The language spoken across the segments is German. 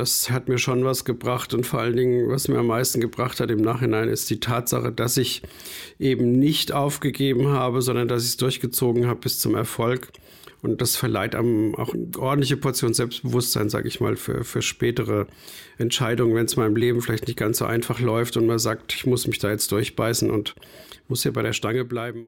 das hat mir schon was gebracht und vor allen Dingen, was mir am meisten gebracht hat im Nachhinein, ist die Tatsache, dass ich eben nicht aufgegeben habe, sondern dass ich es durchgezogen habe bis zum Erfolg. Und das verleiht einem auch eine ordentliche Portion Selbstbewusstsein, sage ich mal, für, für spätere Entscheidungen, wenn es im Leben vielleicht nicht ganz so einfach läuft und man sagt, ich muss mich da jetzt durchbeißen und muss hier bei der Stange bleiben.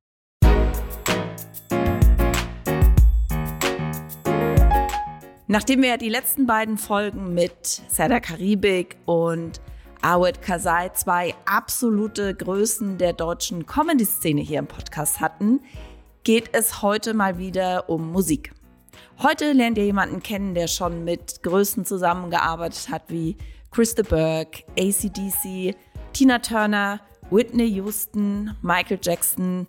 Nachdem wir die letzten beiden Folgen mit Sada Karibik und Awed Kasai, zwei absolute Größen der deutschen Comedy-Szene hier im Podcast hatten, geht es heute mal wieder um Musik. Heute lernt ihr jemanden kennen, der schon mit Größen zusammengearbeitet hat wie Krista Burke, ACDC, Tina Turner, Whitney Houston, Michael Jackson,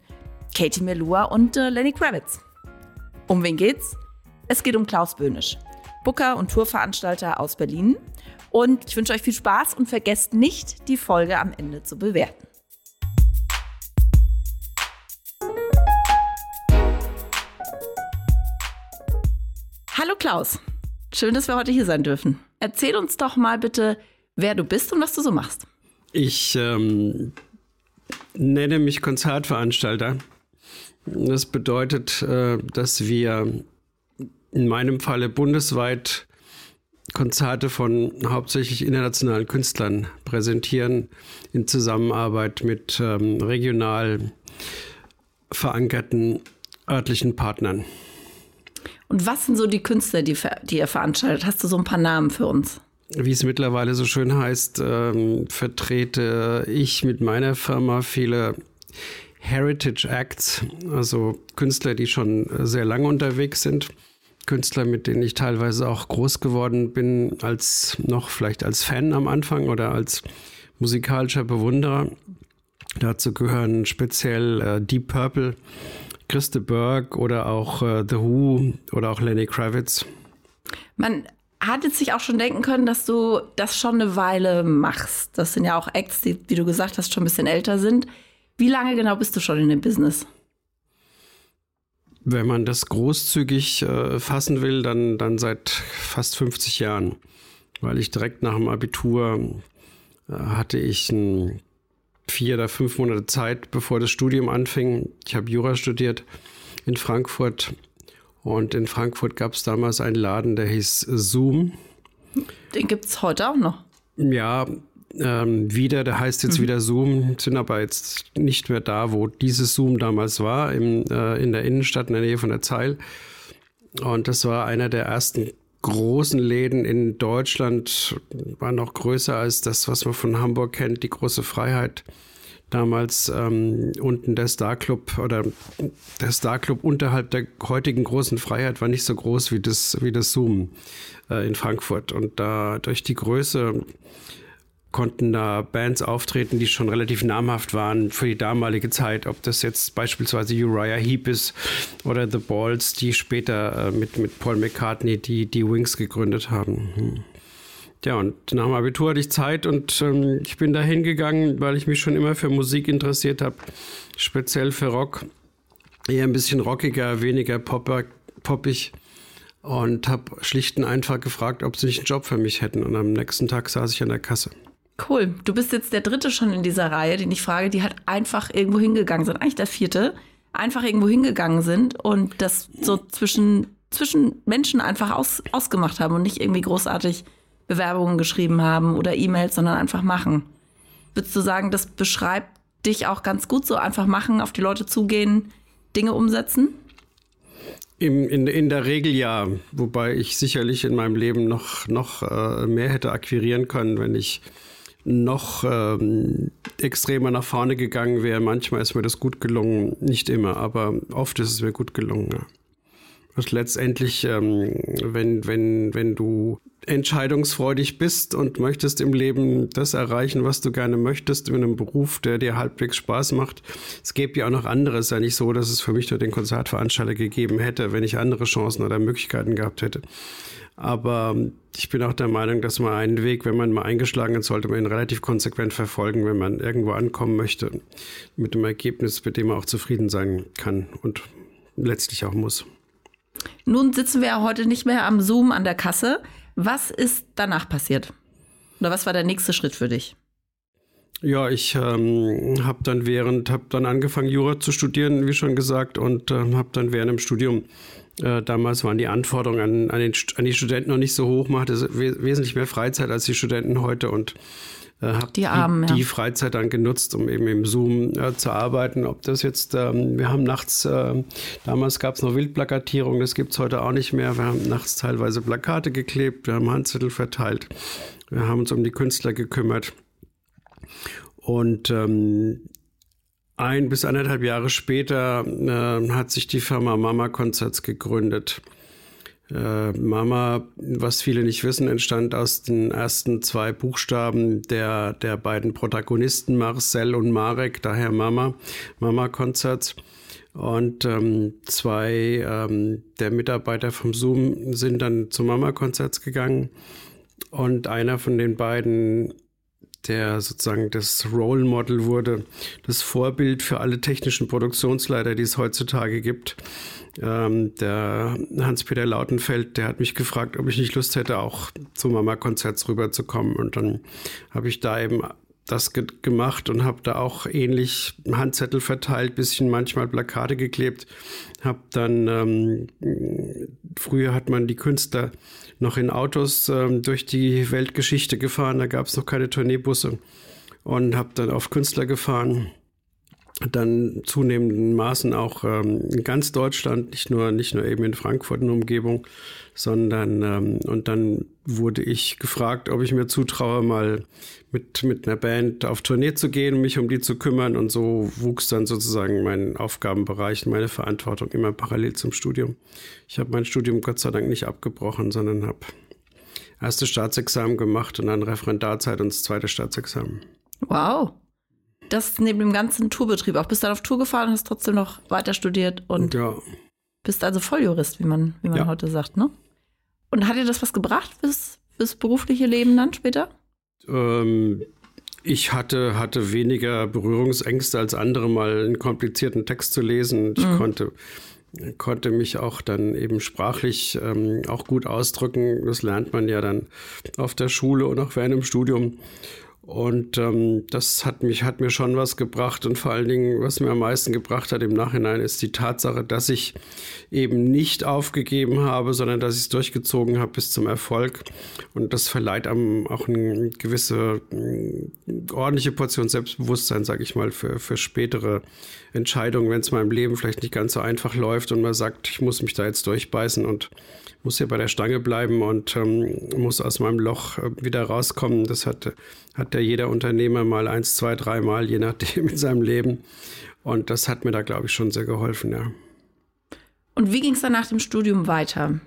Katie Melua und äh, Lenny Kravitz. Um wen geht's? Es geht um Klaus Böhnisch. Booker und Tourveranstalter aus Berlin. Und ich wünsche euch viel Spaß und vergesst nicht, die Folge am Ende zu bewerten. Hallo Klaus, schön, dass wir heute hier sein dürfen. Erzähl uns doch mal bitte, wer du bist und was du so machst. Ich ähm, nenne mich Konzertveranstalter. Das bedeutet, äh, dass wir in meinem Falle bundesweit Konzerte von hauptsächlich internationalen Künstlern präsentieren in Zusammenarbeit mit ähm, regional verankerten örtlichen Partnern. Und was sind so die Künstler, die, die ihr veranstaltet? Hast du so ein paar Namen für uns? Wie es mittlerweile so schön heißt, ähm, vertrete ich mit meiner Firma viele Heritage Acts, also Künstler, die schon sehr lange unterwegs sind Künstler, mit denen ich teilweise auch groß geworden bin, als noch vielleicht als Fan am Anfang oder als musikalischer Bewunderer. Dazu gehören speziell äh, Deep Purple, Christe Berg oder auch äh, The Who oder auch Lenny Kravitz. Man hatte sich auch schon denken können, dass du das schon eine Weile machst. Das sind ja auch Acts, die, wie du gesagt hast, schon ein bisschen älter sind. Wie lange genau bist du schon in dem Business? Wenn man das großzügig äh, fassen will, dann, dann seit fast 50 Jahren. Weil ich direkt nach dem Abitur äh, hatte ich ein, vier oder fünf Monate Zeit, bevor das Studium anfing. Ich habe Jura studiert in Frankfurt. Und in Frankfurt gab es damals einen Laden, der hieß Zoom. Den gibt es heute auch noch. Ja, ähm, wieder, der heißt jetzt mhm. wieder Zoom, sind aber jetzt nicht mehr da, wo dieses Zoom damals war, im, äh, in der Innenstadt in der Nähe von der Zeil. Und das war einer der ersten großen Läden in Deutschland, war noch größer als das, was man von Hamburg kennt, die große Freiheit. Damals ähm, unten der Star Club oder der Star Club unterhalb der heutigen großen Freiheit war nicht so groß wie das, wie das Zoom äh, in Frankfurt. Und da durch die Größe konnten da Bands auftreten, die schon relativ namhaft waren für die damalige Zeit. Ob das jetzt beispielsweise Uriah Heep ist oder The Balls, die später äh, mit, mit Paul McCartney die, die Wings gegründet haben. Hm. Ja, und nach dem Abitur hatte ich Zeit und ähm, ich bin da hingegangen, weil ich mich schon immer für Musik interessiert habe, speziell für Rock. Eher ein bisschen rockiger, weniger popper, poppig und habe schlicht und einfach gefragt, ob sie nicht einen Job für mich hätten. Und am nächsten Tag saß ich an der Kasse. Cool. Du bist jetzt der dritte schon in dieser Reihe, den ich frage, die halt einfach irgendwo hingegangen sind. Eigentlich der vierte. Einfach irgendwo hingegangen sind und das so zwischen, zwischen Menschen einfach aus, ausgemacht haben und nicht irgendwie großartig Bewerbungen geschrieben haben oder E-Mails, sondern einfach machen. Würdest du sagen, das beschreibt dich auch ganz gut so? Einfach machen, auf die Leute zugehen, Dinge umsetzen? In, in, in der Regel ja, wobei ich sicherlich in meinem Leben noch, noch äh, mehr hätte akquirieren können, wenn ich noch ähm, extremer nach vorne gegangen wäre. Manchmal ist mir das gut gelungen, nicht immer, aber oft ist es mir gut gelungen. Ja. Und letztendlich, ähm, wenn, wenn, wenn du entscheidungsfreudig bist und möchtest im Leben das erreichen, was du gerne möchtest, in einem Beruf, der dir halbwegs Spaß macht. Es gäbe ja auch noch anderes. Ja nicht so, dass es für mich nur den Konzertveranstalter gegeben hätte, wenn ich andere Chancen oder Möglichkeiten gehabt hätte. Aber ich bin auch der Meinung, dass man einen Weg, wenn man mal eingeschlagen ist, sollte man ihn relativ konsequent verfolgen, wenn man irgendwo ankommen möchte, mit dem Ergebnis, mit dem man auch zufrieden sein kann und letztlich auch muss. Nun sitzen wir ja heute nicht mehr am Zoom an der Kasse. Was ist danach passiert? Oder was war der nächste Schritt für dich? Ja, ich ähm, habe dann während, habe dann angefangen Jura zu studieren, wie schon gesagt, und äh, habe dann während dem Studium äh, damals waren die Anforderungen an, an, den, an, die Studenten noch nicht so hoch, machte we wesentlich mehr Freizeit als die Studenten heute und äh, habe die, Armen, die, ja. Freizeit dann genutzt, um eben im Zoom äh, zu arbeiten. Ob das jetzt, ähm, wir haben nachts, äh, damals gab es noch Wildplakatierung, das gibt es heute auch nicht mehr. Wir haben nachts teilweise Plakate geklebt, wir haben Handzettel verteilt, wir haben uns um die Künstler gekümmert. Und ähm, ein bis anderthalb Jahre später äh, hat sich die Firma Mama Concerts gegründet. Äh, Mama, was viele nicht wissen, entstand aus den ersten zwei Buchstaben der, der beiden Protagonisten Marcel und Marek, daher Mama, Mama Concerts. Und ähm, zwei ähm, der Mitarbeiter vom Zoom sind dann zu Mama Concerts gegangen. Und einer von den beiden der sozusagen das Role Model wurde, das Vorbild für alle technischen Produktionsleiter, die es heutzutage gibt. Ähm, der Hans-Peter Lautenfeld, der hat mich gefragt, ob ich nicht Lust hätte, auch zu Mama-Konzerts rüberzukommen. Und dann habe ich da eben das ge gemacht und habe da auch ähnlich Handzettel verteilt, bisschen manchmal Plakate geklebt. Habe dann ähm, früher hat man die Künstler noch in Autos ähm, durch die Weltgeschichte gefahren. Da gab es noch keine Tourneebusse und habe dann auf Künstler gefahren dann zunehmenden Maßen auch ähm, in ganz Deutschland, nicht nur, nicht nur eben in Frankfurt in Umgebung, sondern ähm, und dann wurde ich gefragt, ob ich mir zutraue, mal mit, mit einer Band auf Tournee zu gehen, mich um die zu kümmern. Und so wuchs dann sozusagen mein Aufgabenbereich, meine Verantwortung immer parallel zum Studium. Ich habe mein Studium Gott sei Dank nicht abgebrochen, sondern habe erste Staatsexamen gemacht und dann Referendarzeit und das zweite Staatsexamen. Wow das neben dem ganzen Tourbetrieb auch. Bist dann auf Tour gefahren und hast trotzdem noch weiter studiert und ja. bist also Volljurist, wie man, wie man ja. heute sagt, ne? Und hat dir das was gebracht fürs, fürs berufliche Leben dann später? Ähm, ich hatte, hatte weniger Berührungsängste als andere, mal einen komplizierten Text zu lesen. Ich mhm. konnte, konnte mich auch dann eben sprachlich ähm, auch gut ausdrücken. Das lernt man ja dann auf der Schule und auch während dem Studium. Und ähm, das hat mich, hat mir schon was gebracht. Und vor allen Dingen, was mir am meisten gebracht hat im Nachhinein, ist die Tatsache, dass ich eben nicht aufgegeben habe, sondern dass ich es durchgezogen habe bis zum Erfolg. Und das verleiht einem auch eine gewisse eine ordentliche Portion Selbstbewusstsein, sage ich mal, für, für spätere Entscheidungen, wenn es im Leben vielleicht nicht ganz so einfach läuft und man sagt, ich muss mich da jetzt durchbeißen und muss hier bei der Stange bleiben und ähm, muss aus meinem Loch äh, wieder rauskommen. Das hat, hat ja jeder Unternehmer mal eins, zwei, dreimal, je nachdem in seinem Leben. Und das hat mir da, glaube ich, schon sehr geholfen, ja. Und wie ging es dann nach dem Studium weiter?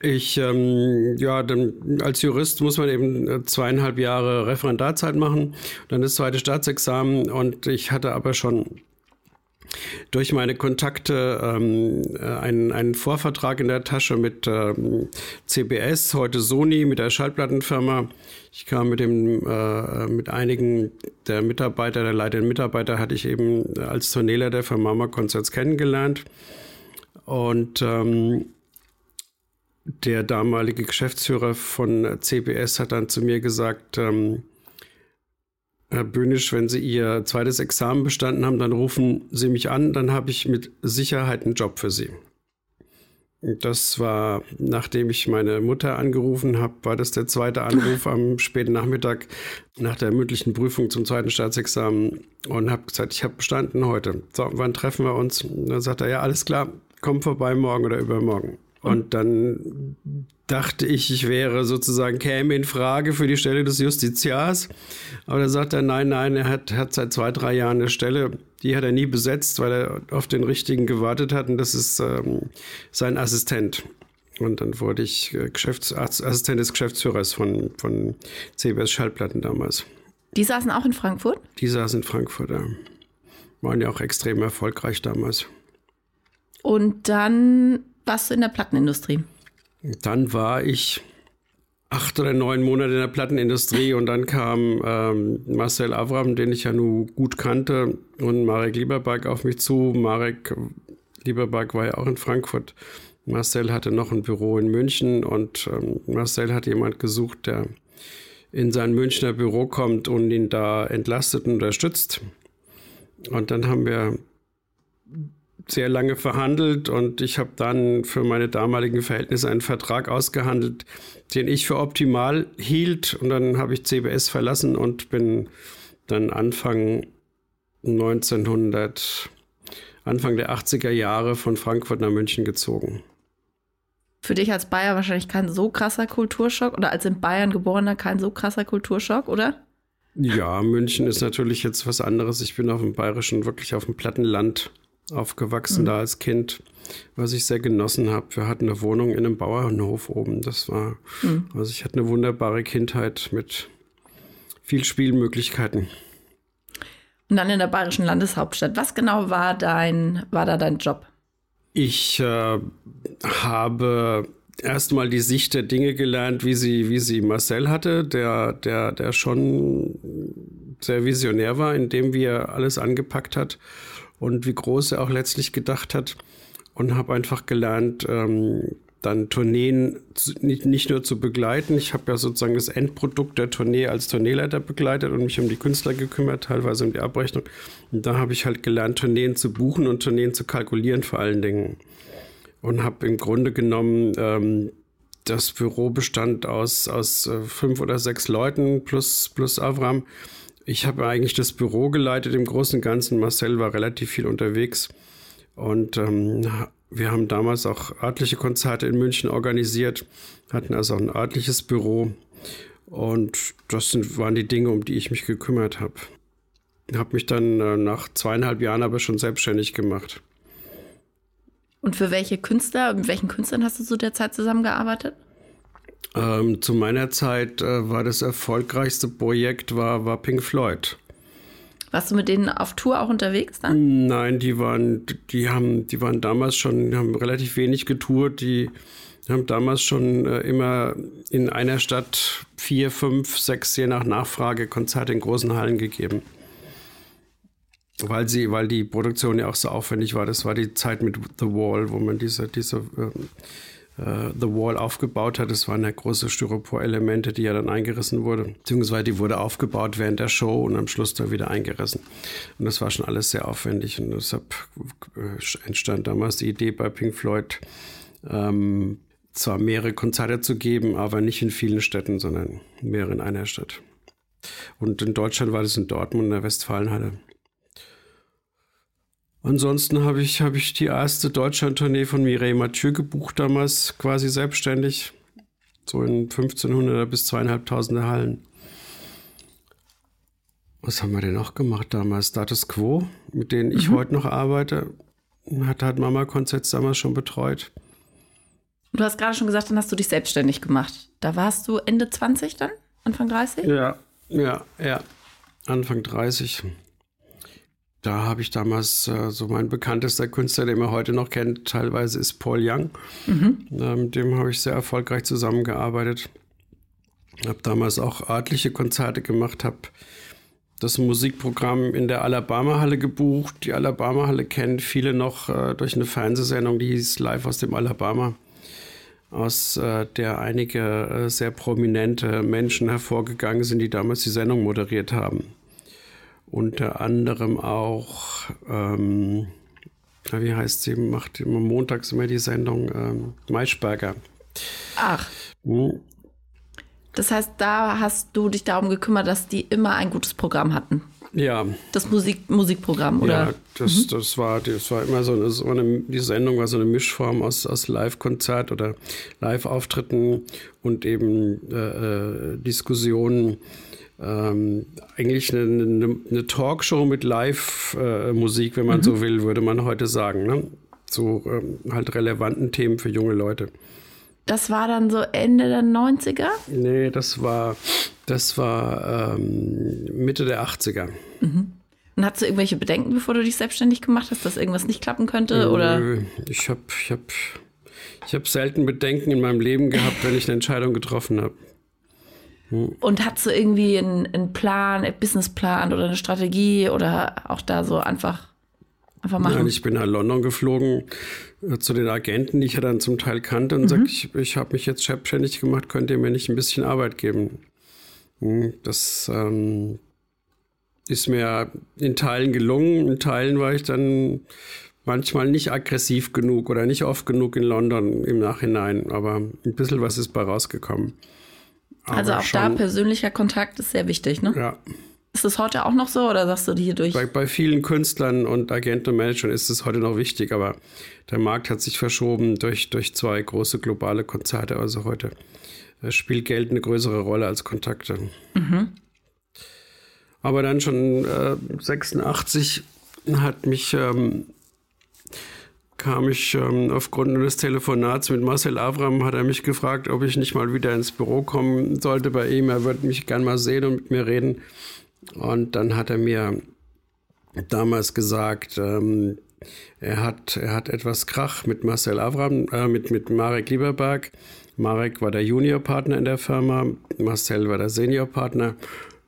Ich, ähm, ja, dann, als Jurist muss man eben äh, zweieinhalb Jahre Referendarzeit machen, dann das zweite Staatsexamen und ich hatte aber schon durch meine Kontakte ähm, äh, einen, einen Vorvertrag in der Tasche mit ähm, CBS, heute Sony, mit der Schallplattenfirma. Ich kam mit dem äh, mit einigen der Mitarbeiter, der leitenden Mitarbeiter, hatte ich eben als Tourneeleiter für Mama Concerts kennengelernt. Und ähm, der damalige Geschäftsführer von CBS hat dann zu mir gesagt, ähm, Herr Böhnisch, wenn Sie Ihr zweites Examen bestanden haben, dann rufen Sie mich an, dann habe ich mit Sicherheit einen Job für Sie. Das war, nachdem ich meine Mutter angerufen habe, war das der zweite Anruf am späten Nachmittag nach der mündlichen Prüfung zum zweiten Staatsexamen und habe gesagt, ich habe bestanden heute. So, wann treffen wir uns? Und dann sagt er, ja, alles klar, komm vorbei morgen oder übermorgen. Und dann dachte ich, ich wäre sozusagen, käme in Frage für die Stelle des Justiziars. Aber da sagt er, nein, nein, er hat, hat seit zwei, drei Jahren eine Stelle, die hat er nie besetzt, weil er auf den richtigen gewartet hat. Und das ist ähm, sein Assistent. Und dann wurde ich äh, Geschäfts Assistent des Geschäftsführers von, von CBS Schallplatten damals. Die saßen auch in Frankfurt? Die saßen in Frankfurt, ja. Waren ja auch extrem erfolgreich damals. Und dann warst du in der Plattenindustrie? Dann war ich acht oder neun Monate in der Plattenindustrie und dann kam ähm, Marcel Avram, den ich ja nun gut kannte, und Marek Lieberberg auf mich zu. Marek Lieberberg war ja auch in Frankfurt Marcel hatte noch ein Büro in München und ähm, Marcel hat jemand gesucht, der in sein Münchner Büro kommt und ihn da entlastet und unterstützt. Und dann haben wir sehr lange verhandelt und ich habe dann für meine damaligen Verhältnisse einen Vertrag ausgehandelt, den ich für optimal hielt. Und dann habe ich CBS verlassen und bin dann Anfang 1900, Anfang der 80er Jahre von Frankfurt nach München gezogen. Für dich als Bayer wahrscheinlich kein so krasser Kulturschock oder als in Bayern geborener kein so krasser Kulturschock, oder? Ja, München ist natürlich jetzt was anderes. Ich bin auf dem Bayerischen, wirklich auf dem Plattenland aufgewachsen, mhm. da als Kind, was ich sehr genossen habe. Wir hatten eine Wohnung in einem Bauernhof oben. Das war, mhm. also ich hatte eine wunderbare Kindheit mit viel Spielmöglichkeiten. Und dann in der bayerischen Landeshauptstadt. Was genau war dein, war da dein Job? Ich äh, habe erstmal die Sicht der Dinge gelernt, wie sie, wie sie Marcel hatte, der, der, der schon sehr visionär war, indem wie er alles angepackt hat und wie groß er auch letztlich gedacht hat. Und habe einfach gelernt, ähm, dann Tourneen nicht, nicht nur zu begleiten. Ich habe ja sozusagen das Endprodukt der Tournee als Tourneeleiter begleitet und mich um die Künstler gekümmert, teilweise um die Abrechnung. Und da habe ich halt gelernt, Tourneen zu buchen und Tourneen zu kalkulieren vor allen Dingen. Und habe im Grunde genommen, ähm, das Büro bestand aus, aus äh, fünf oder sechs Leuten plus, plus Avram. Ich habe eigentlich das Büro geleitet im Großen und Ganzen. Marcel war relativ viel unterwegs. Und ähm, wir haben damals auch örtliche Konzerte in München organisiert, hatten also auch ein örtliches Büro. Und das sind, waren die Dinge, um die ich mich gekümmert habe. Habe mich dann äh, nach zweieinhalb Jahren aber schon selbstständig gemacht. Und für welche Künstler, mit welchen Künstlern hast du zu der Zeit zusammengearbeitet? Ähm, zu meiner Zeit äh, war das erfolgreichste Projekt war, war Pink Floyd. Warst du mit denen auf Tour auch unterwegs dann? Nein, die waren, die haben, die waren damals schon, haben relativ wenig getourt. Die haben damals schon äh, immer in einer Stadt vier, fünf, sechs, je nach Nachfrage Konzerte in großen Hallen gegeben. Weil sie, weil die Produktion ja auch so aufwendig war. Das war die Zeit mit The Wall, wo man diese, diese äh, The Wall aufgebaut hat. Das waren ja große Styropor-Elemente, die ja dann eingerissen wurden. Beziehungsweise die wurde aufgebaut während der Show und am Schluss dann wieder eingerissen. Und das war schon alles sehr aufwendig. Und deshalb äh, entstand damals die Idee bei Pink Floyd, ähm, zwar mehrere Konzerte zu geben, aber nicht in vielen Städten, sondern mehrere in einer Stadt. Und in Deutschland war das in Dortmund in der Westfalenhalle. Ansonsten habe ich, hab ich die erste Deutschland-Tournee von Mireille Mathieu gebucht, damals quasi selbstständig. So in 1500 bis zweieinhalbtausende Hallen. Was haben wir denn noch gemacht damals? Status Quo, mit denen ich mhm. heute noch arbeite. Hat, hat Mama Konzert damals schon betreut. Du hast gerade schon gesagt, dann hast du dich selbstständig gemacht. Da warst du Ende 20 dann? Anfang 30? Ja, ja, ja. Anfang 30 da habe ich damals äh, so mein bekanntester Künstler, den man heute noch kennt, teilweise ist Paul Young. Mhm. Äh, mit dem habe ich sehr erfolgreich zusammengearbeitet. Habe damals auch örtliche Konzerte gemacht, habe das Musikprogramm in der Alabama-Halle gebucht. Die Alabama-Halle kennen viele noch äh, durch eine Fernsehsendung, die hieß Live aus dem Alabama, aus äh, der einige äh, sehr prominente Menschen hervorgegangen sind, die damals die Sendung moderiert haben unter anderem auch, ähm, wie heißt sie, macht immer montags immer die Sendung ähm, Maischberger. Ach. Hm. Das heißt, da hast du dich darum gekümmert, dass die immer ein gutes Programm hatten. Ja. Das Musik, Musikprogramm, oder? Ja, das, mhm. das, war, das war immer so, das war eine, die Sendung war so eine Mischform aus, aus Live-Konzert oder Live-Auftritten und eben äh, äh Diskussionen ähm, eigentlich eine, eine, eine, Talkshow mit Live-Musik, wenn man mhm. so will, würde man heute sagen. Ne? Zu ähm, halt relevanten Themen für junge Leute. Das war dann so Ende der 90er? Nee, das war, das war ähm, Mitte der 80er. Mhm. Und hattest du irgendwelche Bedenken, bevor du dich selbstständig gemacht hast, dass irgendwas nicht klappen könnte? Oder? Ich habe ich hab, ich hab selten Bedenken in meinem Leben gehabt, wenn ich eine Entscheidung getroffen habe. Und hat so irgendwie einen, einen Plan, einen Businessplan oder eine Strategie oder auch da so einfach einfach machen? Nein, ich bin nach London geflogen äh, zu den Agenten, die ich ja dann zum Teil kannte und mhm. sagte, ich, ich habe mich jetzt selbstständig gemacht, könnt ihr mir nicht ein bisschen Arbeit geben? Hm, das ähm, ist mir in Teilen gelungen, in Teilen war ich dann manchmal nicht aggressiv genug oder nicht oft genug in London im Nachhinein, aber ein bisschen was ist bei rausgekommen. Aber also auch schon, da persönlicher Kontakt ist sehr wichtig, ne? Ja. Ist das heute auch noch so oder sagst du hier durch? Bei, bei vielen Künstlern und Agenten und Managern ist es heute noch wichtig, aber der Markt hat sich verschoben durch, durch zwei große globale Konzerte. Also heute äh, spielt Geld eine größere Rolle als Kontakte. Mhm. Aber dann schon äh, 86 hat mich ähm, kam ich ähm, aufgrund eines Telefonats mit Marcel Avram, hat er mich gefragt, ob ich nicht mal wieder ins Büro kommen sollte bei ihm. Er würde mich gern mal sehen und mit mir reden. Und dann hat er mir damals gesagt, ähm, er hat, er hat etwas Krach mit Marcel Avram, äh, mit, mit Marek Lieberberg. Marek war der Juniorpartner in der Firma, Marcel war der Seniorpartner.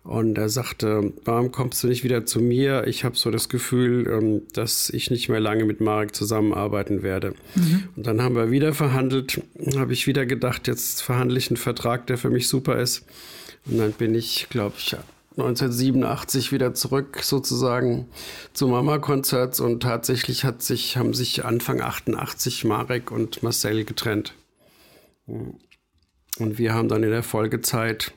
Und er sagte, warum kommst du nicht wieder zu mir? Ich habe so das Gefühl, ähm, dass ich nicht mehr lange mit Marek zusammenarbeiten werde. Mhm. Und dann haben wir wieder verhandelt, habe ich wieder gedacht, jetzt verhandle ich einen Vertrag, der für mich super ist. Und dann bin ich, glaube ich, 1987 wieder zurück sozusagen zu Mama-Konzerts und tatsächlich hat sich, haben sich Anfang 88 Marek und Marcel getrennt. Und wir haben dann in der Folgezeit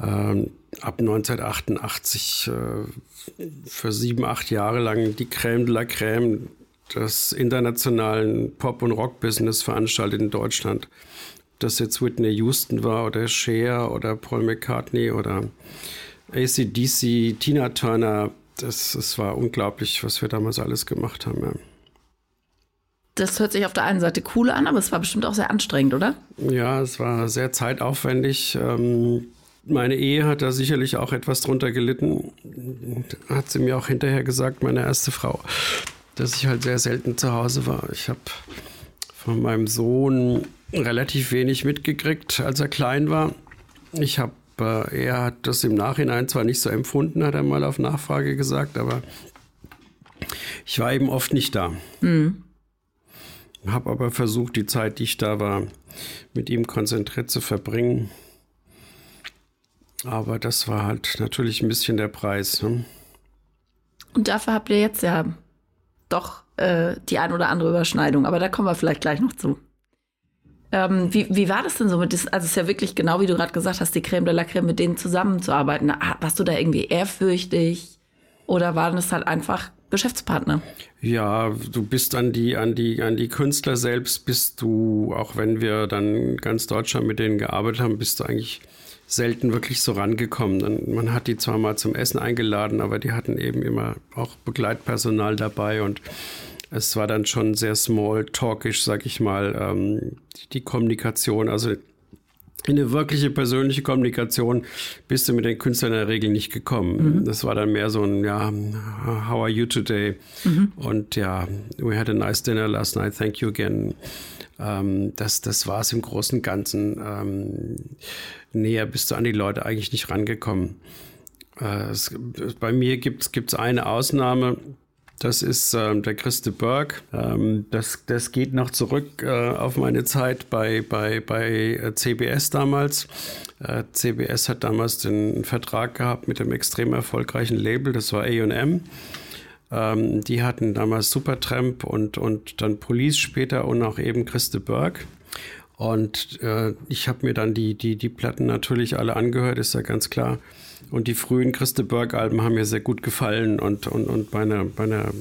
ähm, ab 1988 äh, für sieben, acht Jahre lang die Crème de la Crème des internationalen Pop- und Rock-Business veranstaltet in Deutschland. Ob das jetzt Whitney Houston war oder Cher oder Paul McCartney oder ACDC, Tina Turner. Das, das war unglaublich, was wir damals alles gemacht haben. Ja. Das hört sich auf der einen Seite cool an, aber es war bestimmt auch sehr anstrengend, oder? Ja, es war sehr zeitaufwendig. Ähm, meine Ehe hat da sicherlich auch etwas drunter gelitten. Hat sie mir auch hinterher gesagt, meine erste Frau, dass ich halt sehr selten zu Hause war. Ich habe von meinem Sohn relativ wenig mitgekriegt, als er klein war. Ich habe, äh, er hat das im Nachhinein zwar nicht so empfunden, hat er mal auf Nachfrage gesagt, aber ich war eben oft nicht da. Mhm. Habe aber versucht, die Zeit, die ich da war, mit ihm konzentriert zu verbringen. Aber das war halt natürlich ein bisschen der Preis. Ne? Und dafür habt ihr jetzt ja doch äh, die ein oder andere Überschneidung, aber da kommen wir vielleicht gleich noch zu. Ähm, wie, wie war das denn so mit das, also es ist ja wirklich genau wie du gerade gesagt hast, die Creme de la Creme, mit denen zusammenzuarbeiten. Warst du da irgendwie ehrfürchtig oder waren es halt einfach Geschäftspartner? Ja, du bist an die, an die, an die Künstler selbst, bist du, auch wenn wir dann ganz Deutschland mit denen gearbeitet haben, bist du eigentlich selten wirklich so rangekommen. Man hat die zwar mal zum Essen eingeladen, aber die hatten eben immer auch Begleitpersonal dabei und es war dann schon sehr small-talkisch, sag ich mal, ähm, die Kommunikation. Also in eine wirkliche persönliche Kommunikation bist du mit den Künstlern in der Regel nicht gekommen. Mhm. Das war dann mehr so ein, ja, how are you today? Mhm. Und ja, we had a nice dinner last night, thank you again. Ähm, das das war es im Großen und Ganzen. Ähm, näher bist du an die Leute eigentlich nicht rangekommen. Äh, es, bei mir gibt es eine Ausnahme. Das ist ähm, der Christe Berg. Ähm, das, das geht noch zurück äh, auf meine Zeit bei, bei, bei äh, CBS damals. Äh, CBS hat damals den Vertrag gehabt mit dem extrem erfolgreichen Label, das war AM. Ähm, die hatten damals Supertramp und, und dann Police später und auch eben Christe Berg. Und äh, ich habe mir dann die, die, die Platten natürlich alle angehört, ist ja ganz klar. Und die frühen Christe Berg-Alben haben mir sehr gut gefallen. Und, und, und bei, einer, bei, einer,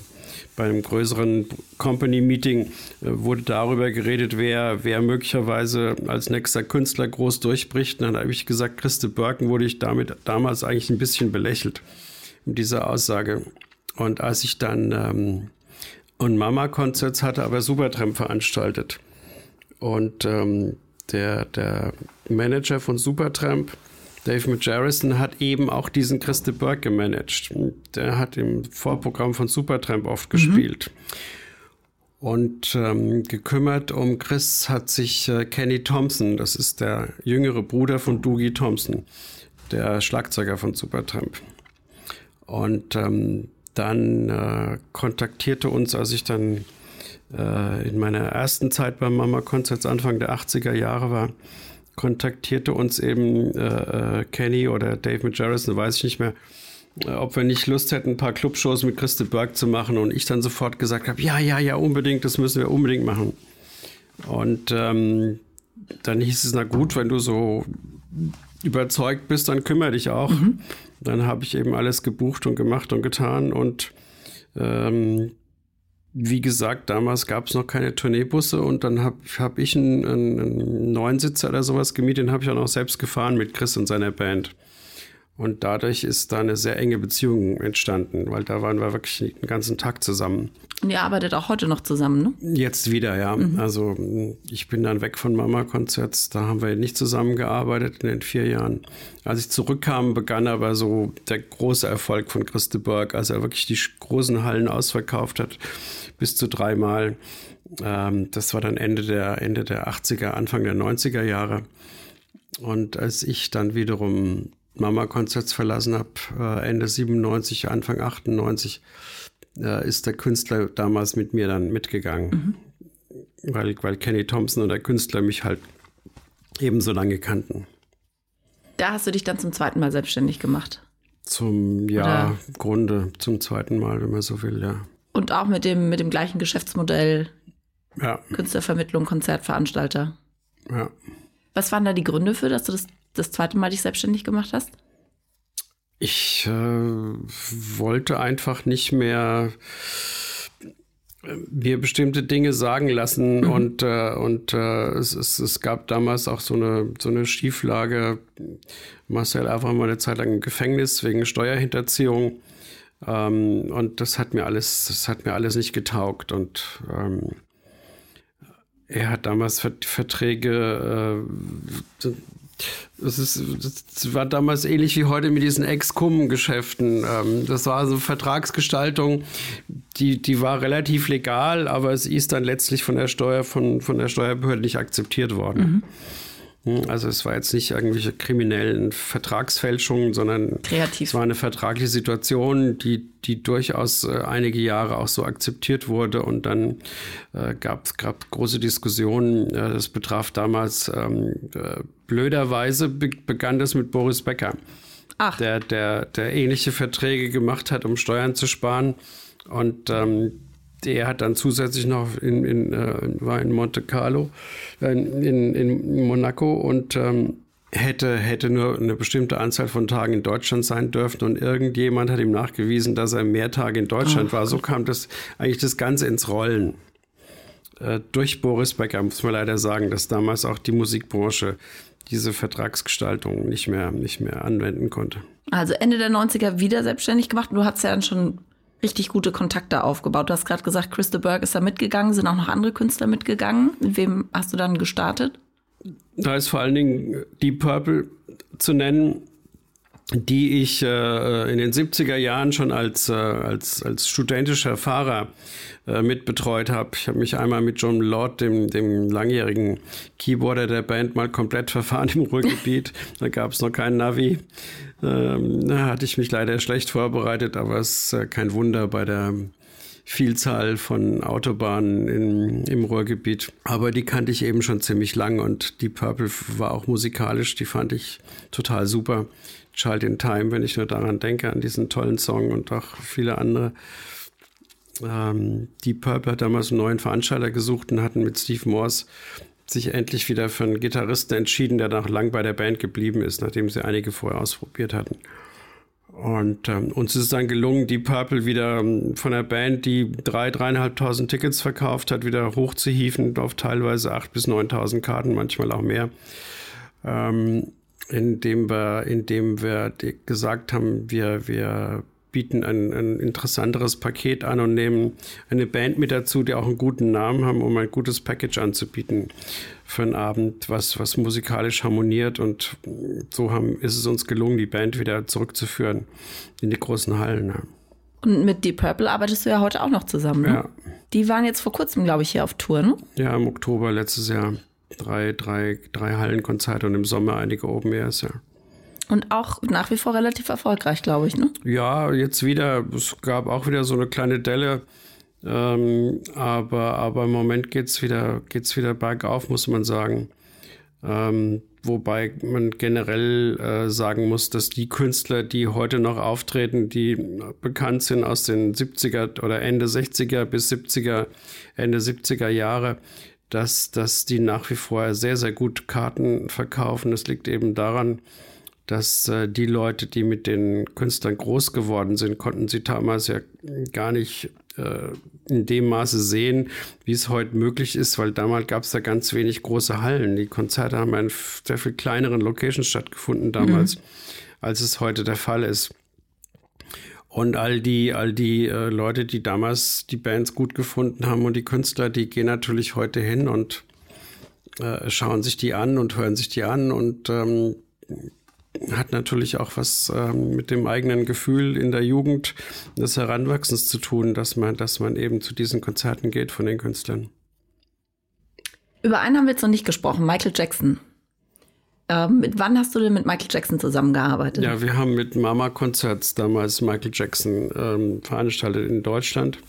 bei einem größeren Company-Meeting äh, wurde darüber geredet, wer, wer möglicherweise als nächster Künstler groß durchbricht. Und dann habe ich gesagt, Christe Birken wurde ich damit damals eigentlich ein bisschen belächelt mit dieser Aussage. Und als ich dann ähm, und Mama-Konzerts hatte, aber Supertramp veranstaltet. Und ähm, der, der Manager von Supertramp, Dave Majerison, hat eben auch diesen Christe Burke gemanagt. Der hat im Vorprogramm von Supertramp oft mhm. gespielt. Und ähm, gekümmert um Chris hat sich äh, Kenny Thompson, das ist der jüngere Bruder von Doogie Thompson, der Schlagzeuger von Supertramp. Und ähm, dann äh, kontaktierte uns, als ich dann äh, in meiner ersten Zeit beim Mama Concerts Anfang der 80er Jahre war, kontaktierte uns eben äh, äh Kenny oder Dave Majerison, weiß ich nicht mehr, äh, ob wir nicht Lust hätten, ein paar Clubshows mit Christe Berg zu machen. Und ich dann sofort gesagt habe, ja, ja, ja, unbedingt, das müssen wir unbedingt machen. Und ähm, dann hieß es, na gut, wenn du so überzeugt bist, dann kümmere dich auch. Mhm. Dann habe ich eben alles gebucht und gemacht und getan. Und ähm, wie gesagt, damals gab es noch keine Tourneebusse und dann habe hab ich einen, einen Neunsitzer oder sowas gemietet, den habe ich auch noch selbst gefahren mit Chris und seiner Band. Und dadurch ist da eine sehr enge Beziehung entstanden, weil da waren wir wirklich den ganzen Tag zusammen. Und ihr arbeitet auch heute noch zusammen, ne? Jetzt wieder, ja. Mhm. Also ich bin dann weg von Mama-Konzerts. Da haben wir nicht zusammengearbeitet in den vier Jahren. Als ich zurückkam, begann aber so der große Erfolg von Christe Berg, als er wirklich die großen Hallen ausverkauft hat, bis zu dreimal. Ähm, das war dann Ende der, Ende der 80er, Anfang der 90er Jahre. Und als ich dann wiederum Mama-Konzerts verlassen habe, äh, Ende 97, Anfang 98, äh, ist der Künstler damals mit mir dann mitgegangen. Mhm. Weil, weil Kenny Thompson und der Künstler mich halt ebenso lange kannten. Da hast du dich dann zum zweiten Mal selbstständig gemacht? Zum, ja, Oder? Grunde, zum zweiten Mal, wenn man so will, ja. Und auch mit dem, mit dem gleichen Geschäftsmodell? Ja. Künstlervermittlung, Konzertveranstalter? Ja. Was waren da die Gründe für, dass du das das zweite Mal dich selbstständig gemacht hast? Ich äh, wollte einfach nicht mehr äh, mir bestimmte Dinge sagen lassen mhm. und, äh, und äh, es, es, es, gab damals auch so eine, so eine Schieflage. Marcel war mal eine Zeit lang im Gefängnis wegen Steuerhinterziehung ähm, und das hat mir alles, das hat mir alles nicht getaugt und ähm, er hat damals Verträge äh, das, ist, das war damals ähnlich wie heute mit diesen Ex-Cum-Geschäften. Ähm, das war so Vertragsgestaltung, die, die war relativ legal, aber es ist dann letztlich von der Steuer, von, von der Steuerbehörde nicht akzeptiert worden. Mhm. Hm, also es war jetzt nicht irgendwelche kriminellen Vertragsfälschungen, sondern Kreativ. es war eine vertragliche Situation, die, die durchaus äh, einige Jahre auch so akzeptiert wurde. Und dann äh, gab es große Diskussionen. Äh, das betraf damals, ähm, äh, blöderweise be begann das mit Boris Becker, Ach. Der, der, der ähnliche Verträge gemacht hat, um Steuern zu sparen. Und ähm, der hat dann zusätzlich noch in, in äh, war in Monte Carlo, äh, in, in Monaco und ähm, hätte, hätte nur eine bestimmte Anzahl von Tagen in Deutschland sein dürfen und irgendjemand hat ihm nachgewiesen, dass er mehr Tage in Deutschland oh, war. So kam das eigentlich das Ganze ins Rollen. Äh, durch Boris Becker muss man leider sagen, dass damals auch die Musikbranche diese Vertragsgestaltung nicht mehr, nicht mehr anwenden konnte. Also Ende der 90er wieder selbstständig gemacht. Du hast ja dann schon richtig gute Kontakte aufgebaut. Du hast gerade gesagt, Christa Berg ist da mitgegangen. Sind auch noch andere Künstler mitgegangen? Mit wem hast du dann gestartet? Da ist vor allen Dingen Deep Purple zu nennen, die ich äh, in den 70er Jahren schon als, äh, als, als studentischer Fahrer äh, mitbetreut habe. Ich habe mich einmal mit John Lord, dem, dem langjährigen Keyboarder der Band, mal komplett verfahren im Ruhrgebiet. da gab es noch kein Navi. Ähm, da hatte ich mich leider schlecht vorbereitet, aber es ist äh, kein Wunder bei der Vielzahl von Autobahnen in, im Ruhrgebiet. Aber die kannte ich eben schon ziemlich lang und die Purple war auch musikalisch, die fand ich total super. Child in Time, wenn ich nur daran denke, an diesen tollen Song und auch viele andere. Ähm, die Purple hat damals einen neuen Veranstalter gesucht und hatten mit Steve Morse sich endlich wieder für einen Gitarristen entschieden, der noch lang bei der Band geblieben ist, nachdem sie einige vorher ausprobiert hatten. Und ähm, uns ist dann gelungen, die Purple wieder ähm, von der Band, die drei, dreieinhalbtausend Tickets verkauft hat, wieder hochzuhieven auf teilweise acht bis neuntausend Karten, manchmal auch mehr. Ähm, indem wir, indem wir gesagt haben, wir, wir bieten ein, ein interessanteres Paket an und nehmen eine Band mit dazu, die auch einen guten Namen haben, um ein gutes Package anzubieten für einen Abend, was, was musikalisch harmoniert. Und so haben, ist es uns gelungen, die Band wieder zurückzuführen in die großen Hallen. Ja. Und mit Deep Purple arbeitest du ja heute auch noch zusammen. Ne? Ja. Die waren jetzt vor kurzem, glaube ich, hier auf Tour, ne? Ja, im Oktober letztes Jahr. Drei, drei, drei Hallenkonzerte und im Sommer einige Open Airs, ja. Und auch nach wie vor relativ erfolgreich, glaube ich, ne? Ja, jetzt wieder, es gab auch wieder so eine kleine Delle. Ähm, aber, aber im Moment geht es wieder, geht's wieder bergauf, muss man sagen. Ähm, wobei man generell äh, sagen muss, dass die Künstler, die heute noch auftreten, die bekannt sind aus den 70er oder Ende 60er bis 70er, Ende 70er Jahre, dass, dass die nach wie vor sehr, sehr gut Karten verkaufen. Das liegt eben daran, dass äh, die Leute, die mit den Künstlern groß geworden sind, konnten sie damals ja gar nicht äh, in dem Maße sehen, wie es heute möglich ist, weil damals gab es da ganz wenig große Hallen. Die Konzerte haben in sehr viel kleineren Locations stattgefunden damals, mhm. als es heute der Fall ist. Und all die, all die äh, Leute, die damals die Bands gut gefunden haben und die Künstler, die gehen natürlich heute hin und äh, schauen sich die an und hören sich die an und ähm, hat natürlich auch was ähm, mit dem eigenen Gefühl in der Jugend des Heranwachsens zu tun, dass man, dass man eben zu diesen Konzerten geht von den Künstlern. Über einen haben wir jetzt noch nicht gesprochen, Michael Jackson. Ähm, mit wann hast du denn mit Michael Jackson zusammengearbeitet? Ja, wir haben mit Mama Konzerts damals Michael Jackson ähm, veranstaltet in Deutschland.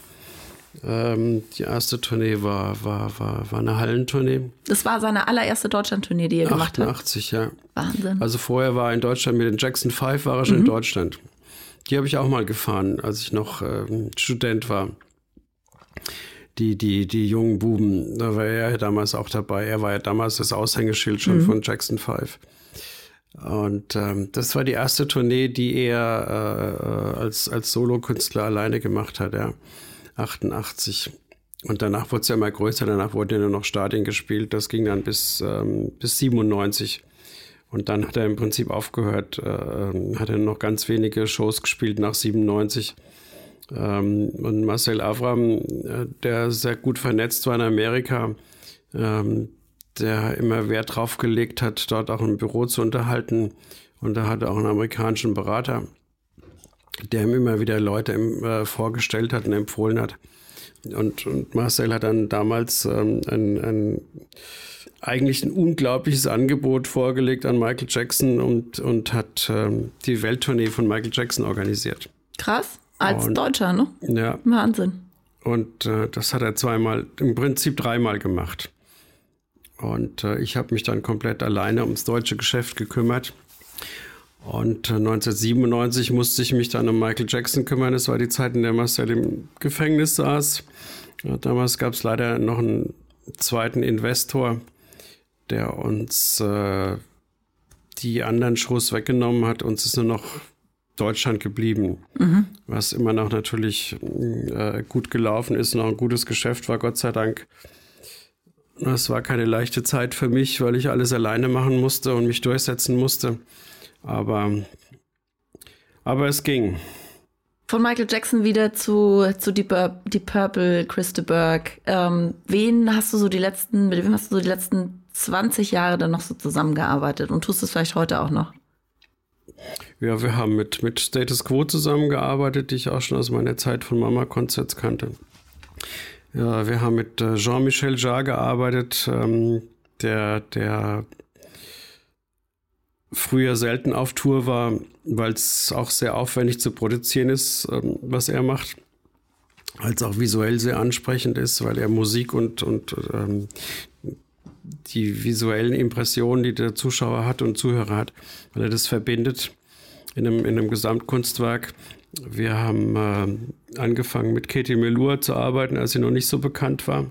Ähm, die erste Tournee war, war, war, war eine Hallentournee. Das war seine allererste Deutschland-Tournee, die er gemacht hat? 88, ja. Wahnsinn. Also vorher war er in Deutschland mit den Jackson 5, war er schon mhm. in Deutschland. Die habe ich auch mal gefahren, als ich noch ähm, Student war. Die, die, die jungen Buben, da war er ja damals auch dabei. Er war ja damals das Aushängeschild schon mhm. von Jackson 5. Und ähm, das war die erste Tournee, die er äh, als, als Solokünstler alleine gemacht hat, ja. 88. Und danach wurde es ja immer größer, danach wurden ja nur noch Stadien gespielt. Das ging dann bis, ähm, bis 97. Und dann hat er im Prinzip aufgehört, äh, hat er noch ganz wenige Shows gespielt nach 97. Ähm, und Marcel Avram, äh, der sehr gut vernetzt war in Amerika, ähm, der immer Wert drauf gelegt hat, dort auch ein Büro zu unterhalten. Und da hatte auch einen amerikanischen Berater der ihm immer wieder Leute äh, vorgestellt hat und empfohlen hat. Und, und Marcel hat dann damals ähm, ein, ein, eigentlich ein unglaubliches Angebot vorgelegt an Michael Jackson und, und hat ähm, die Welttournee von Michael Jackson organisiert. Krass, als und, Deutscher, ne? Ja. Wahnsinn. Und äh, das hat er zweimal, im Prinzip dreimal gemacht. Und äh, ich habe mich dann komplett alleine ums deutsche Geschäft gekümmert. Und 1997 musste ich mich dann um Michael Jackson kümmern. Es war die Zeit, in der Marcel im Gefängnis saß. Damals gab es leider noch einen zweiten Investor, der uns äh, die anderen Shows weggenommen hat. Uns ist nur noch Deutschland geblieben, mhm. was immer noch natürlich äh, gut gelaufen ist, noch ein gutes Geschäft war, Gott sei Dank. Das war keine leichte Zeit für mich, weil ich alles alleine machen musste und mich durchsetzen musste. Aber, aber es ging. Von Michael Jackson wieder zu, zu Deep, Deep Purple, Chris de Burgh. Ähm, wen hast du so die letzten, mit wem hast du so die letzten 20 Jahre dann noch so zusammengearbeitet und tust es vielleicht heute auch noch? Ja, wir haben mit, mit Status Quo zusammengearbeitet, die ich auch schon aus meiner Zeit von Mama Concerts kannte. Ja, wir haben mit äh, Jean-Michel Jarre gearbeitet, ähm, der, der früher selten auf Tour war, weil es auch sehr aufwendig zu produzieren ist, ähm, was er macht. Als auch visuell sehr ansprechend ist, weil er Musik und, und ähm, die visuellen Impressionen, die der Zuschauer hat und Zuhörer hat, weil er das verbindet in einem, in einem Gesamtkunstwerk. Wir haben äh, angefangen mit Katie Melua zu arbeiten, als sie noch nicht so bekannt war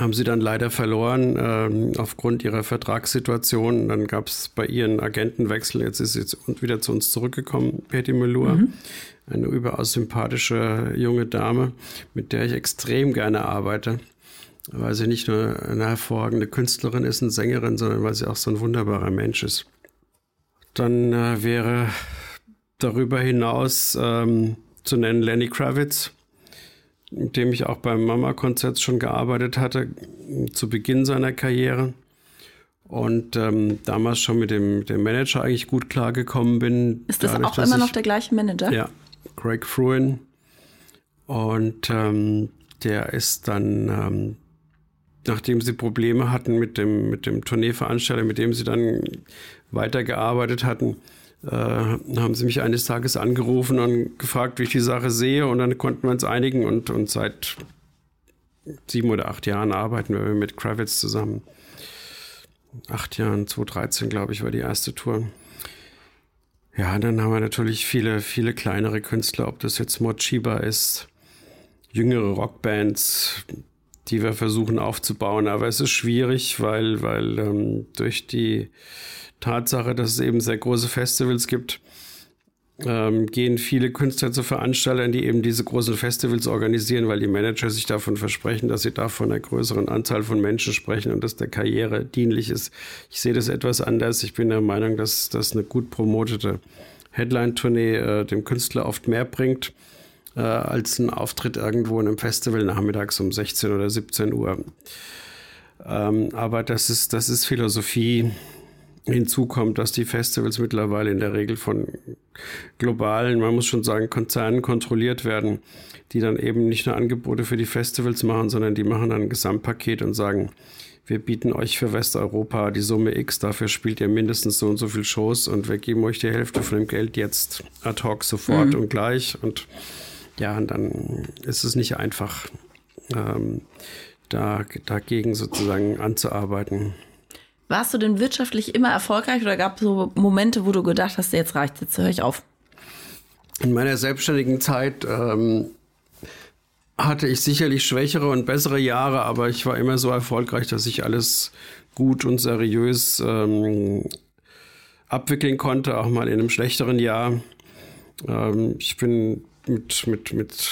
haben sie dann leider verloren ähm, aufgrund ihrer Vertragssituation. Dann gab es bei ihren Agentenwechsel. Jetzt ist sie jetzt wieder zu uns zurückgekommen, Patty Melua. Mhm. Eine überaus sympathische junge Dame, mit der ich extrem gerne arbeite, weil sie nicht nur eine hervorragende Künstlerin ist, eine Sängerin, sondern weil sie auch so ein wunderbarer Mensch ist. Dann äh, wäre darüber hinaus ähm, zu nennen Lenny Kravitz mit dem ich auch beim Mama-Konzert schon gearbeitet hatte, zu Beginn seiner Karriere. Und ähm, damals schon mit dem, dem Manager eigentlich gut klargekommen bin. Ist das dadurch, auch immer noch der gleiche Manager? Ja, Greg Fruin. Und ähm, der ist dann, ähm, nachdem sie Probleme hatten mit dem, mit dem Tourneeveranstalter, mit dem sie dann weitergearbeitet hatten, haben sie mich eines Tages angerufen und gefragt, wie ich die Sache sehe. Und dann konnten wir uns einigen und, und seit sieben oder acht Jahren arbeiten wir mit Kravitz zusammen. Acht Jahren, 2013, glaube ich, war die erste Tour. Ja, dann haben wir natürlich viele, viele kleinere Künstler, ob das jetzt Mochiba ist, jüngere Rockbands, die wir versuchen aufzubauen. Aber es ist schwierig, weil, weil ähm, durch die Tatsache, dass es eben sehr große Festivals gibt, ähm, gehen viele Künstler zu Veranstaltern, die eben diese großen Festivals organisieren, weil die Manager sich davon versprechen, dass sie da von einer größeren Anzahl von Menschen sprechen und dass der Karriere dienlich ist. Ich sehe das etwas anders. Ich bin der Meinung, dass das eine gut promotete Headline-Tournee äh, dem Künstler oft mehr bringt äh, als ein Auftritt irgendwo in einem Festival nachmittags um 16 oder 17 Uhr. Ähm, aber das ist, das ist Philosophie Hinzu kommt, dass die Festivals mittlerweile in der Regel von globalen, man muss schon sagen, Konzernen kontrolliert werden, die dann eben nicht nur Angebote für die Festivals machen, sondern die machen dann ein Gesamtpaket und sagen, wir bieten euch für Westeuropa die Summe X, dafür spielt ihr mindestens so und so viel Shows und wir geben euch die Hälfte von dem Geld jetzt ad hoc sofort mhm. und gleich. Und ja, und dann ist es nicht einfach, ähm, da, dagegen sozusagen anzuarbeiten. Warst du denn wirtschaftlich immer erfolgreich oder gab es so Momente, wo du gedacht hast, jetzt reicht jetzt höre ich auf? In meiner selbstständigen Zeit ähm, hatte ich sicherlich schwächere und bessere Jahre, aber ich war immer so erfolgreich, dass ich alles gut und seriös ähm, abwickeln konnte, auch mal in einem schlechteren Jahr. Ähm, ich bin mit, mit, mit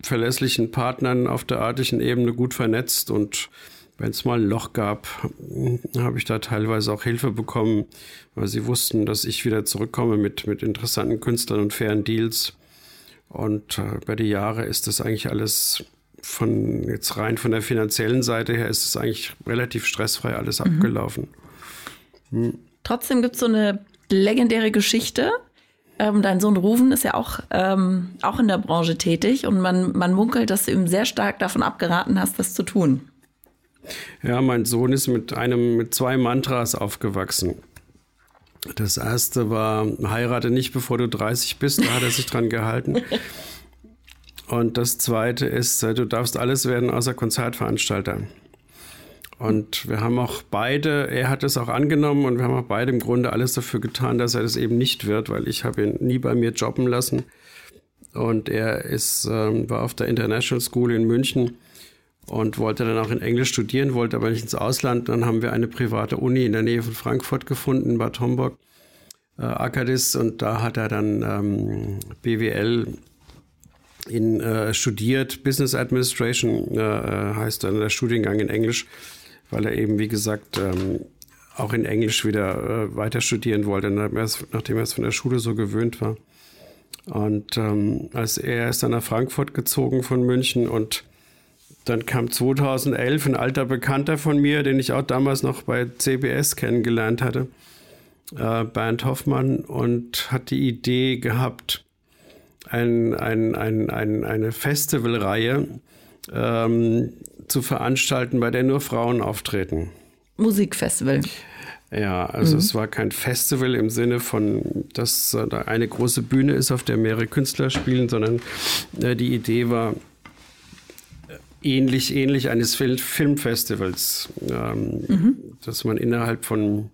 verlässlichen Partnern auf der artischen Ebene gut vernetzt und wenn es mal ein Loch gab, habe ich da teilweise auch Hilfe bekommen, weil sie wussten, dass ich wieder zurückkomme mit, mit interessanten Künstlern und fairen Deals. Und äh, bei den Jahren ist das eigentlich alles von jetzt rein von der finanziellen Seite her ist es eigentlich relativ stressfrei alles mhm. abgelaufen. Hm. Trotzdem gibt es so eine legendäre Geschichte. Ähm, dein Sohn Ruven ist ja auch, ähm, auch in der Branche tätig und man, man munkelt, dass du ihm sehr stark davon abgeraten hast, das zu tun. Ja, mein Sohn ist mit einem, mit zwei Mantras aufgewachsen. Das erste war, heirate nicht, bevor du 30 bist, da hat er sich dran gehalten. Und das zweite ist, du darfst alles werden außer Konzertveranstalter. Und wir haben auch beide, er hat es auch angenommen und wir haben auch beide im Grunde alles dafür getan, dass er das eben nicht wird, weil ich habe ihn nie bei mir jobben lassen. Und er ist, ähm, war auf der International School in München und wollte dann auch in Englisch studieren, wollte aber nicht ins Ausland. Dann haben wir eine private Uni in der Nähe von Frankfurt gefunden, Bad Homburg, äh, Akadis, und da hat er dann ähm, BWL in, äh, studiert. Business Administration äh, heißt dann der Studiengang in Englisch, weil er eben, wie gesagt, ähm, auch in Englisch wieder äh, weiter studieren wollte, nachdem er es von der Schule so gewöhnt war. Und ähm, als er ist dann nach Frankfurt gezogen von München und dann kam 2011 ein alter Bekannter von mir, den ich auch damals noch bei CBS kennengelernt hatte, äh, Bernd Hoffmann, und hat die Idee gehabt, ein, ein, ein, ein eine Festivalreihe ähm, zu veranstalten, bei der nur Frauen auftreten. Musikfestival. Ja, also mhm. es war kein Festival im Sinne von, dass da eine große Bühne ist, auf der mehrere Künstler spielen, sondern äh, die Idee war, ähnlich, ähnlich eines Fil Filmfestivals, ähm, mhm. dass man innerhalb von,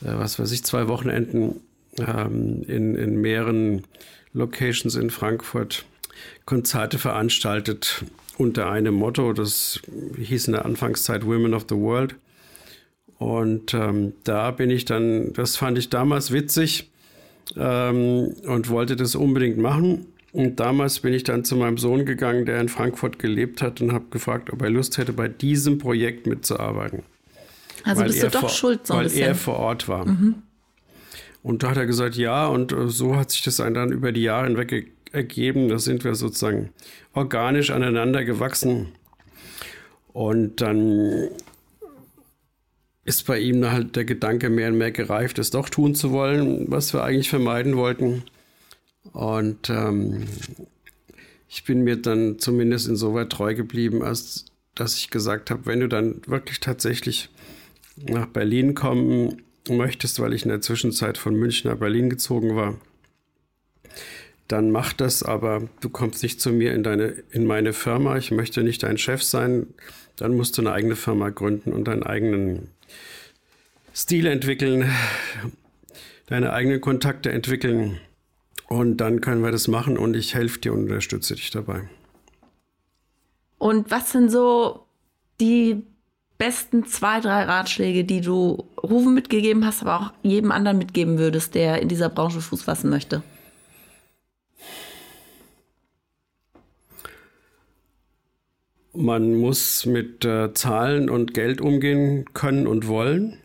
äh, was weiß ich, zwei Wochenenden ähm, in, in mehreren Locations in Frankfurt Konzerte veranstaltet unter einem Motto, das hieß in der Anfangszeit Women of the World. Und ähm, da bin ich dann, das fand ich damals witzig ähm, und wollte das unbedingt machen. Und damals bin ich dann zu meinem Sohn gegangen, der in Frankfurt gelebt hat, und habe gefragt, ob er Lust hätte, bei diesem Projekt mitzuarbeiten. Also bist du doch vor, schuld, so ein Weil bisschen. er vor Ort war. Mhm. Und da hat er gesagt, ja, und äh, so hat sich das dann über die Jahre hinweg ergeben. Da sind wir sozusagen organisch aneinander gewachsen. Und dann ist bei ihm halt der Gedanke mehr und mehr gereift, es doch tun zu wollen, was wir eigentlich vermeiden wollten. Und ähm, ich bin mir dann zumindest insoweit treu geblieben, als dass ich gesagt habe, wenn du dann wirklich tatsächlich nach Berlin kommen möchtest, weil ich in der Zwischenzeit von München nach Berlin gezogen war, dann mach das, aber du kommst nicht zu mir in, deine, in meine Firma. Ich möchte nicht dein Chef sein. Dann musst du eine eigene Firma gründen und deinen eigenen Stil entwickeln, deine eigenen Kontakte entwickeln. Und dann können wir das machen und ich helfe dir und unterstütze dich dabei. Und was sind so die besten zwei, drei Ratschläge, die du Rufen mitgegeben hast, aber auch jedem anderen mitgeben würdest, der in dieser Branche Fuß fassen möchte? Man muss mit äh, Zahlen und Geld umgehen können und wollen.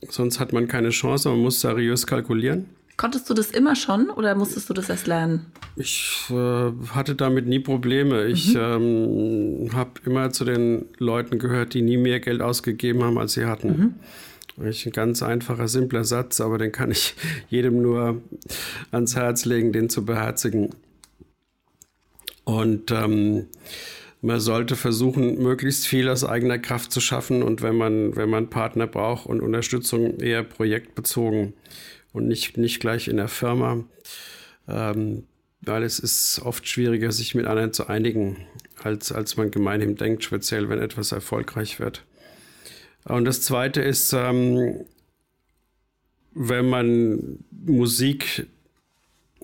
Sonst hat man keine Chance, man muss seriös kalkulieren. Konntest du das immer schon oder musstest du das erst lernen? Ich äh, hatte damit nie Probleme. Ich mhm. ähm, habe immer zu den Leuten gehört, die nie mehr Geld ausgegeben haben, als sie hatten. Mhm. ein ganz einfacher, simpler Satz, aber den kann ich jedem nur ans Herz legen, den zu beherzigen. Und ähm, man sollte versuchen, möglichst viel aus eigener Kraft zu schaffen und wenn man, wenn man Partner braucht und Unterstützung eher projektbezogen und nicht, nicht gleich in der Firma, ähm, weil es ist oft schwieriger, sich mit anderen zu einigen, als, als man gemeinhin denkt, speziell wenn etwas erfolgreich wird. Und das Zweite ist, ähm, wenn man Musik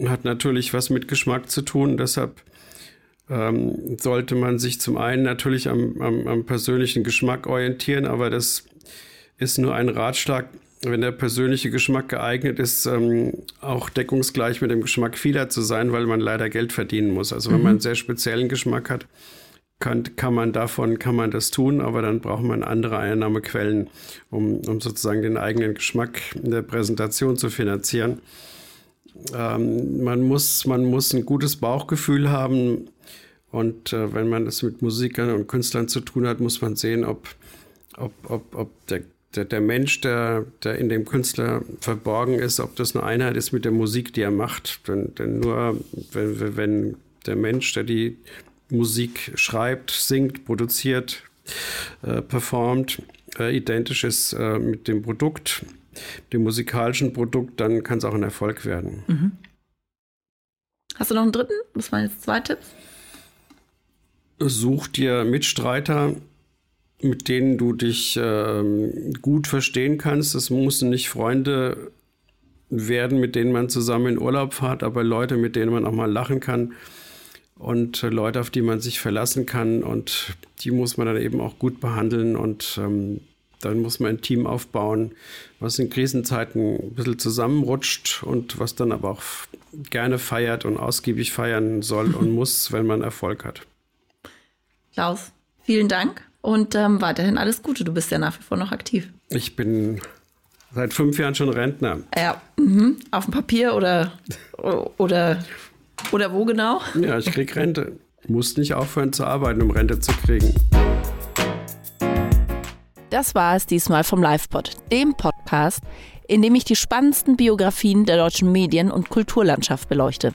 hat natürlich was mit Geschmack zu tun, deshalb ähm, sollte man sich zum einen natürlich am, am, am persönlichen Geschmack orientieren, aber das ist nur ein Ratschlag, wenn der persönliche Geschmack geeignet ist, ähm, auch deckungsgleich mit dem Geschmack vieler zu sein, weil man leider Geld verdienen muss. Also wenn mhm. man einen sehr speziellen Geschmack hat, kann, kann man davon, kann man das tun, aber dann braucht man andere Einnahmequellen, um, um sozusagen den eigenen Geschmack in der Präsentation zu finanzieren. Ähm, man, muss, man muss ein gutes Bauchgefühl haben und äh, wenn man es mit Musikern und Künstlern zu tun hat, muss man sehen, ob, ob, ob, ob der der, der Mensch, der, der in dem Künstler verborgen ist, ob das eine Einheit ist mit der Musik, die er macht. Denn, denn nur wenn, wenn der Mensch, der die Musik schreibt, singt, produziert, äh, performt, äh, identisch ist äh, mit dem Produkt, dem musikalischen Produkt, dann kann es auch ein Erfolg werden. Mhm. Hast du noch einen dritten? Das waren jetzt zwei Tipps. Such dir Mitstreiter, mit denen du dich ähm, gut verstehen kannst. Es müssen nicht Freunde werden, mit denen man zusammen in Urlaub fährt, aber Leute, mit denen man auch mal lachen kann und Leute, auf die man sich verlassen kann und die muss man dann eben auch gut behandeln und ähm, dann muss man ein Team aufbauen, was in Krisenzeiten ein bisschen zusammenrutscht und was dann aber auch gerne feiert und ausgiebig feiern soll und muss, wenn man Erfolg hat. Klaus, vielen Dank und ähm, weiterhin alles Gute. Du bist ja nach wie vor noch aktiv. Ich bin seit fünf Jahren schon Rentner. Ja, mhm. auf dem Papier oder, oder, oder wo genau? Ja, ich krieg Rente. Muss nicht aufhören zu arbeiten, um Rente zu kriegen. Das war es diesmal vom LivePod, dem Podcast, in dem ich die spannendsten Biografien der deutschen Medien- und Kulturlandschaft beleuchte.